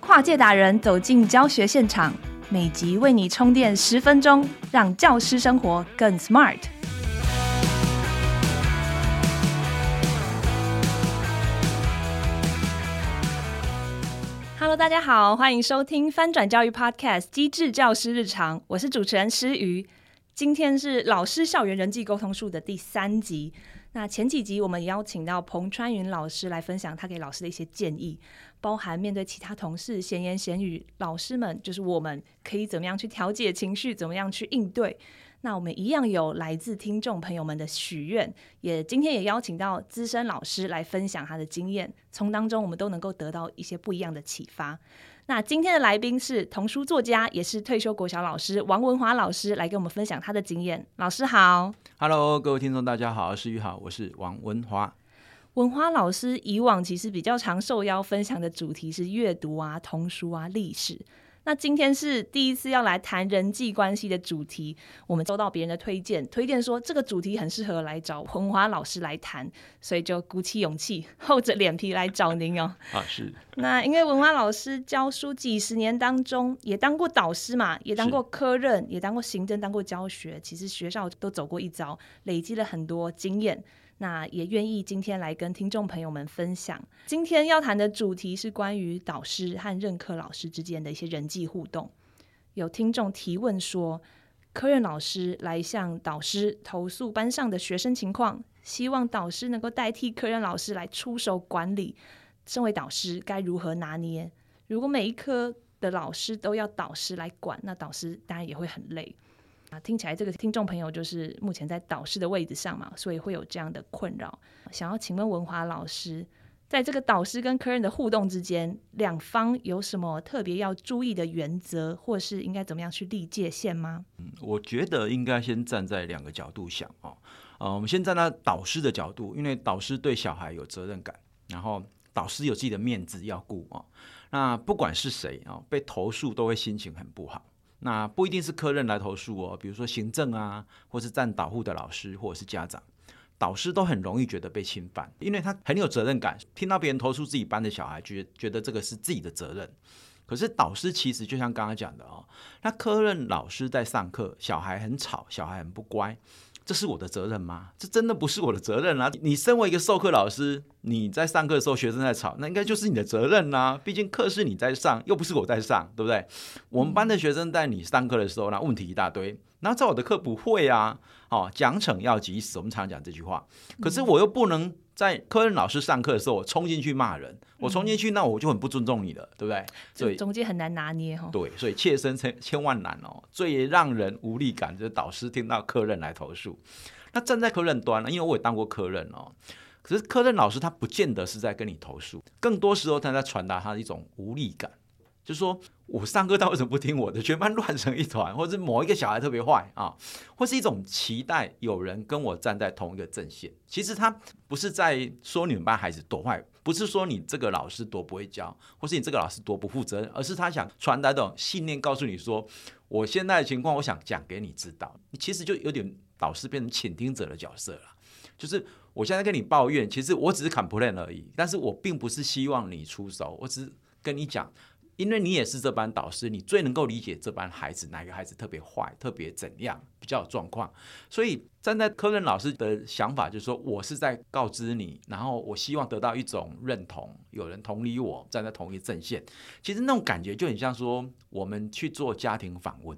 跨界达人走进教学现场，每集为你充电十分钟，让教师生活更 smart。Hello，大家好，欢迎收听翻转教育 Podcast《机智教师日常》，我是主持人诗瑜。今天是老师校园人际沟通术的第三集。那前几集我们邀请到彭川云老师来分享他给老师的一些建议。包含面对其他同事闲言闲语，老师们就是我们可以怎么样去调节情绪，怎么样去应对。那我们一样有来自听众朋友们的许愿，也今天也邀请到资深老师来分享他的经验，从当中我们都能够得到一些不一样的启发。那今天的来宾是童书作家，也是退休国小老师王文华老师，来跟我们分享他的经验。老师好，Hello，各位听众大家好，是玉好，我是王文华。文华老师以往其实比较常受邀分享的主题是阅读啊、童书啊、历史。那今天是第一次要来谈人际关系的主题，我们收到别人的推荐，推荐说这个主题很适合来找文华老师来谈，所以就鼓起勇气，厚着脸皮来找您哦。啊，是。那因为文华老师教书几十年当中，也当过导师嘛，也当过科任，也当过行政，当过教学，其实学校都走过一遭，累积了很多经验。那也愿意今天来跟听众朋友们分享。今天要谈的主题是关于导师和任课老师之间的一些人际互动。有听众提问说，科任老师来向导师投诉班上的学生情况，希望导师能够代替科任老师来出手管理。身为导师该如何拿捏？如果每一科的老师都要导师来管，那导师当然也会很累。啊，听起来这个听众朋友就是目前在导师的位置上嘛，所以会有这样的困扰。想要请问文华老师，在这个导师跟科任的互动之间，两方有什么特别要注意的原则，或是应该怎么样去立界限吗？嗯，我觉得应该先站在两个角度想啊，呃，我们先站在导师的角度，因为导师对小孩有责任感，然后导师有自己的面子要顾啊。那不管是谁啊，被投诉都会心情很不好。那不一定是科任来投诉哦，比如说行政啊，或是站导护的老师，或者是家长，导师都很容易觉得被侵犯，因为他很有责任感，听到别人投诉自己班的小孩，觉觉得这个是自己的责任。可是导师其实就像刚刚讲的哦，那科任老师在上课，小孩很吵，小孩很不乖。这是我的责任吗？这真的不是我的责任啊！你身为一个授课老师，你在上课的时候学生在吵，那应该就是你的责任呐、啊。毕竟课是你在上，又不是我在上，对不对？我们班的学生在你上课的时候，那问题一大堆，那在我的课不会啊。哦，奖惩要及时，我们常讲这句话。可是我又不能。在科任老师上课的时候，我冲进去骂人，我冲进去，那我就很不尊重你了，对不对？所以中间很难拿捏哈。对，所以切身千千万难哦。最让人无力感就是导师听到科任来投诉，那站在科任端呢，因为我也当过科任哦。可是科任老师他不见得是在跟你投诉，更多时候他在传达他的一种无力感。就是说我上课他为什么不听我的？全班乱成一团，或者是某一个小孩特别坏啊，或是一种期待有人跟我站在同一个阵线。其实他不是在说你们班孩子多坏，不是说你这个老师多不会教，或是你这个老师多不负责任，而是他想传达这种信念，告诉你说，我现在的情况，我想讲给你知道。你其实就有点导师变成倾听者的角色了，就是我现在跟你抱怨，其实我只是 complain 而已，但是我并不是希望你出手，我只是跟你讲。因为你也是这班导师，你最能够理解这班孩子哪个孩子特别坏、特别怎样、比较有状况。所以站在科任老师的想法，就是说我是在告知你，然后我希望得到一种认同，有人同理我，站在同一阵线。其实那种感觉就很像说，我们去做家庭访问，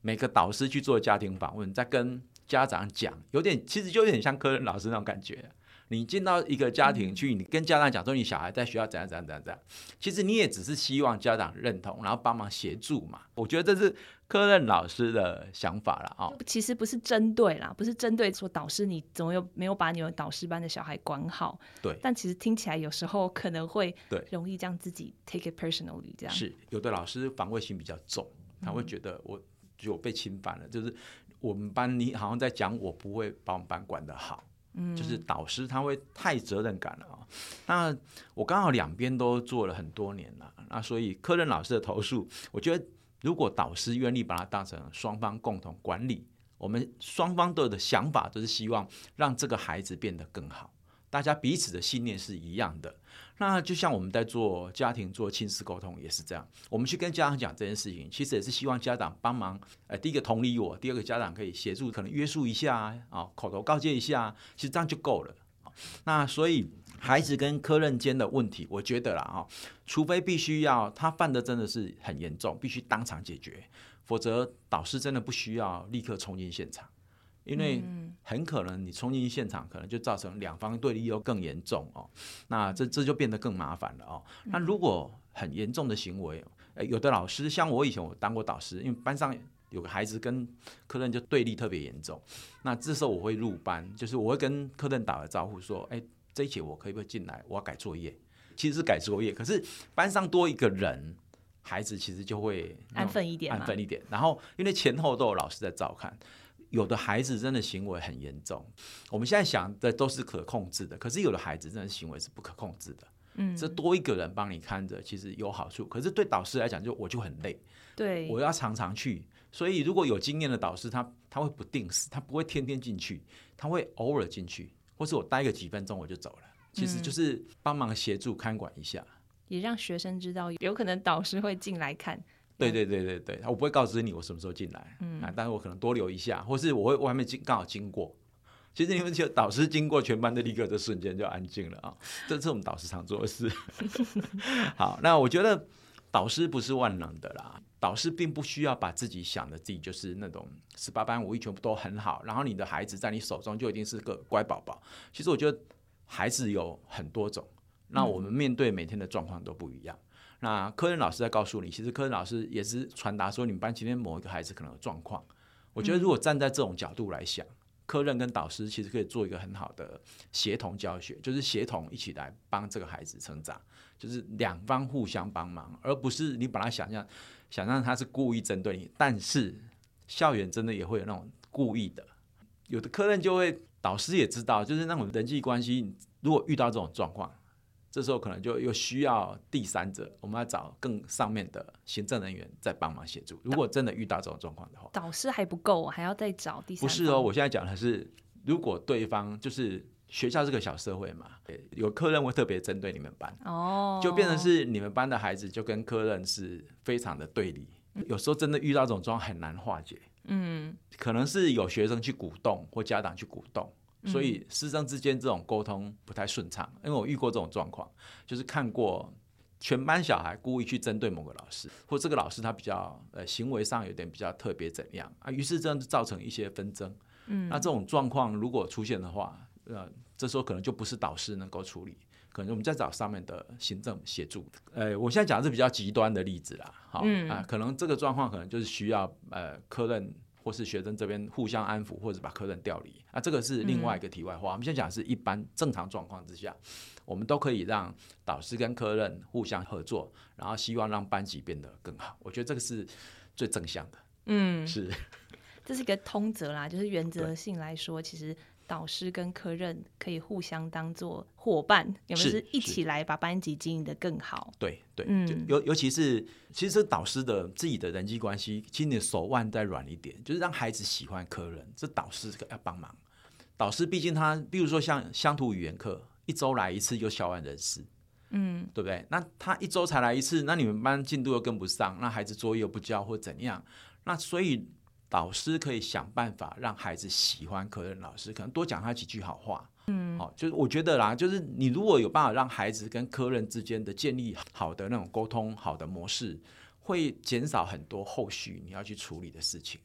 每个导师去做家庭访问，在跟家长讲，有点其实就有点像科任老师那种感觉。你进到一个家庭去，你跟家长讲说你小孩在学校怎样怎样怎样怎样，其实你也只是希望家长认同，然后帮忙协助嘛。我觉得这是科任老师的想法了啊。其实不是针对啦，不是针对说导师你怎么又没有把你们导师班的小孩管好。对。但其实听起来有时候可能会对容易将自己 take it personally 这样。是有的老师防卫心比较重，他会觉得我就被侵犯了，就是我们班你好像在讲我不会把我们班管得好。嗯，就是导师他会太责任感了啊。那我刚好两边都做了很多年了，那所以科任老师的投诉，我觉得如果导师愿意把它当成双方共同管理，我们双方都有的想法都是希望让这个孩子变得更好。大家彼此的信念是一样的。那就像我们在做家庭做亲子沟通也是这样，我们去跟家长讲这件事情，其实也是希望家长帮忙。呃，第一个同理我，第二个家长可以协助，可能约束一下啊，口头告诫一下，其实这样就够了。那所以孩子跟科任间的问题，我觉得啦哈，除非必须要他犯的真的是很严重，必须当场解决，否则导师真的不需要立刻冲进现场。因为很可能你冲进现场，可能就造成两方对立又更严重哦。那这这就变得更麻烦了哦。那如果很严重的行为，有的老师像我以前我当过导师，因为班上有个孩子跟科任就对立特别严重。那这时候我会入班，就是我会跟科任打个招呼说：“哎，这一节我可以不可以进来？我要改作业。”其实是改作业，可是班上多一个人，孩子其实就会安分一点，安分一点。然后因为前后都有老师在照看。有的孩子真的行为很严重，我们现在想的都是可控制的，可是有的孩子真的行为是不可控制的。嗯，这多一个人帮你看着，其实有好处，可是对导师来讲，就我就很累。对，我要常常去，所以如果有经验的导师，他他会不定时，他不会天天进去，他会偶尔进去，或是我待个几分钟我就走了，其实就是帮忙协助看管一下，也让学生知道有可能导师会进来看。对对对对对，我不会告知你我什么时候进来，嗯，但是我可能多留一下，或是我会外面经刚好经过。其实你们就导师经过，全班的立刻的瞬间就安静了啊，这是我们导师常做的事。好，那我觉得导师不是万能的啦，导师并不需要把自己想的自己就是那种十八般武艺全部都很好，然后你的孩子在你手中就一定是个乖宝宝。其实我觉得孩子有很多种，那我们面对每天的状况都不一样。那科任老师在告诉你，其实科任老师也是传达说，你们班今天某一个孩子可能有状况。我觉得如果站在这种角度来想，科任跟导师其实可以做一个很好的协同教学，就是协同一起来帮这个孩子成长，就是两方互相帮忙，而不是你把他想象想象他是故意针对你。但是校园真的也会有那种故意的，有的科任就会，导师也知道，就是那种人际关系，如果遇到这种状况。这时候可能就又需要第三者，我们要找更上面的行政人员再帮忙协助。如果真的遇到这种状况的话，导师还不够，还要再找第三。不是哦，我现在讲的是，如果对方就是学校是个小社会嘛，有科任会特别针对你们班哦，就变成是你们班的孩子就跟科任是非常的对立。有时候真的遇到这种状况很难化解，嗯，可能是有学生去鼓动或家长去鼓动。所以师生之间这种沟通不太顺畅，因为我遇过这种状况，就是看过全班小孩故意去针对某个老师，或这个老师他比较呃行为上有点比较特别怎样啊，于是这样就造成一些纷争。嗯，那这种状况如果出现的话，呃，这时候可能就不是导师能够处理，可能我们再找上面的行政协助。呃，我现在讲的是比较极端的例子啦，好啊，可能这个状况可能就是需要呃科任。或是学生这边互相安抚，或者把客人调离啊，这个是另外一个题外话。嗯、我们先讲是一般正常状况之下，我们都可以让导师跟客人互相合作，然后希望让班级变得更好。我觉得这个是最正向的。嗯，是，这是一个通则啦，就是原则性来说，其实。导师跟科任可以互相当做伙伴，有没有是一起来把班级经营的更好？对对，嗯，尤尤其是其实导师的自己的人际关系，其实你的手腕再软一点，就是让孩子喜欢科任，这导师要帮忙。导师毕竟他，比如说像乡土语言课，一周来一次就小完人事，嗯，对不对？那他一周才来一次，那你们班进度又跟不上，那孩子作业又不交或怎样？那所以。导师可以想办法让孩子喜欢科任老师，可能多讲他几句好话。嗯，好，就是我觉得啦，就是你如果有办法让孩子跟科任之间的建立好的那种沟通、好的模式，会减少很多后续你要去处理的事情。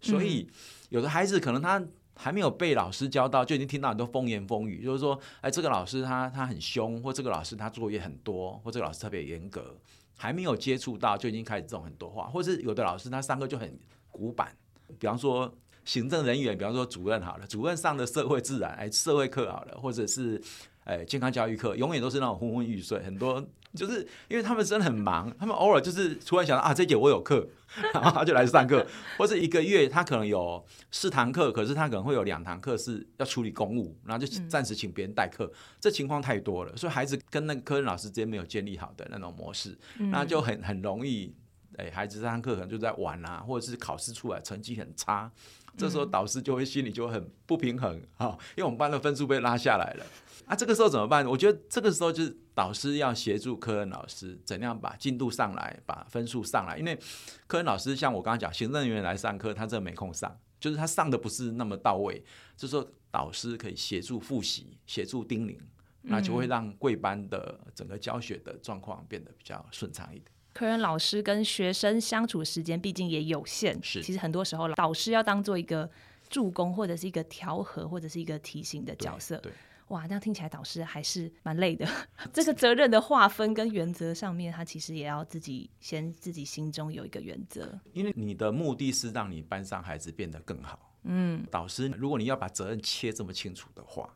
所以，有的孩子可能他还没有被老师教到，就已经听到很多风言风语，就是说，哎，这个老师他他很凶，或这个老师他作业很多，或这个老师特别严格，还没有接触到就已经开始这种很多话，或是有的老师他上课就很古板。比方说行政人员，比方说主任好了，主任上的社会自然哎社会课好了，或者是哎健康教育课，永远都是那种昏昏欲睡，很多就是因为他们真的很忙，他们偶尔就是突然想到啊这节我有课，然后他就来上课，或者一个月他可能有四堂课，可是他可能会有两堂课是要处理公务，然后就暂时请别人代课，嗯、这情况太多了，所以孩子跟那个科任老师之间没有建立好的那种模式，那就很很容易。哎，孩子这堂课可能就在玩啊，或者是考试出来成绩很差，这时候导师就会心里就很不平衡啊，因为我们班的分数被拉下来了。啊，这个时候怎么办？我觉得这个时候就是导师要协助科任老师怎样把进度上来，把分数上来。因为科任老师像我刚刚讲，行政人员来上课，他真的没空上，就是他上的不是那么到位。这时候导师可以协助复习，协助叮咛，那就会让贵班的整个教学的状况变得比较顺畅一点。科任老师跟学生相处时间毕竟也有限，是其实很多时候导师要当做一个助攻，或者是一个调和，或者是一个提醒的角色。对。对哇，那听起来导师还是蛮累的。这个责任的划分跟原则上面，他其实也要自己先自己心中有一个原则。因为你的目的是让你班上孩子变得更好。嗯，导师，如果你要把责任切这么清楚的话，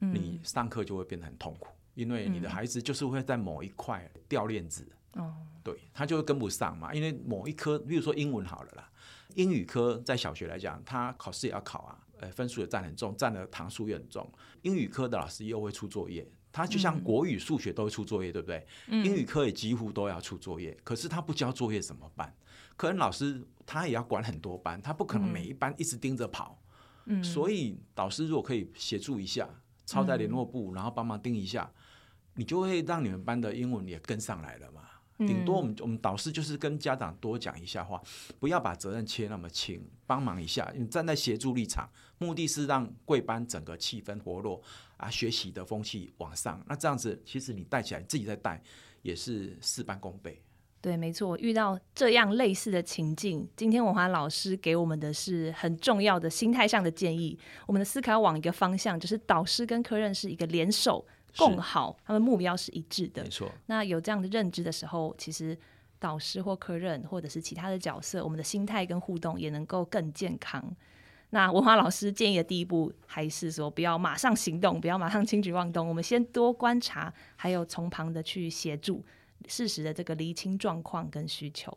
嗯、你上课就会变得很痛苦，因为你的孩子就是会在某一块掉链子。哦、嗯，对，他就会跟不上嘛。因为某一科，比如说英文好了啦，英语科在小学来讲，他考试也要考啊。呃，分数也占很重，占的堂数也很重。英语科的老师又会出作业，他就像国语、数学都会出作业，对不对？嗯、英语科也几乎都要出作业，可是他不交作业怎么办？可能老师他也要管很多班，他不可能每一班一直盯着跑。嗯、所以导师如果可以协助一下，抄在联络簿，然后帮忙盯一下，你就会让你们班的英文也跟上来了嘛。顶多我们我们导师就是跟家长多讲一下话，不要把责任切那么轻，帮忙一下。你站在协助立场，目的是让贵班整个气氛活络啊，学习的风气往上。那这样子，其实你带起来自己在带，也是事半功倍。对，没错。遇到这样类似的情境，今天文华老师给我们的是很重要的心态上的建议。我们的思考往一个方向，就是导师跟科任是一个联手。共好，他们目标是一致的。没错。那有这样的认知的时候，其实导师或科任或者是其他的角色，我们的心态跟互动也能够更健康。那文华老师建议的第一步，还是说不要马上行动，不要马上轻举妄动，我们先多观察，还有从旁的去协助，适时的这个厘清状况跟需求。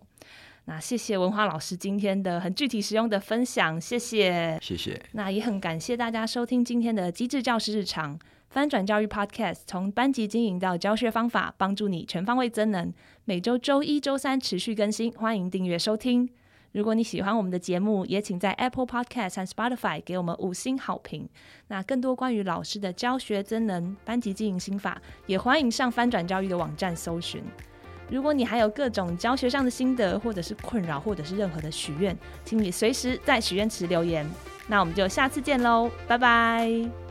那谢谢文华老师今天的很具体实用的分享，谢谢，谢谢。那也很感谢大家收听今天的机智教师日常。翻转教育 Podcast，从班级经营到教学方法，帮助你全方位增能。每周周一、周三持续更新，欢迎订阅收听。如果你喜欢我们的节目，也请在 Apple Podcast 和 Spotify 给我们五星好评。那更多关于老师的教学增能、班级经营心法，也欢迎上翻转教育的网站搜寻。如果你还有各种教学上的心得，或者是困扰，或者是任何的许愿，请你随时在许愿池留言。那我们就下次见喽，拜拜。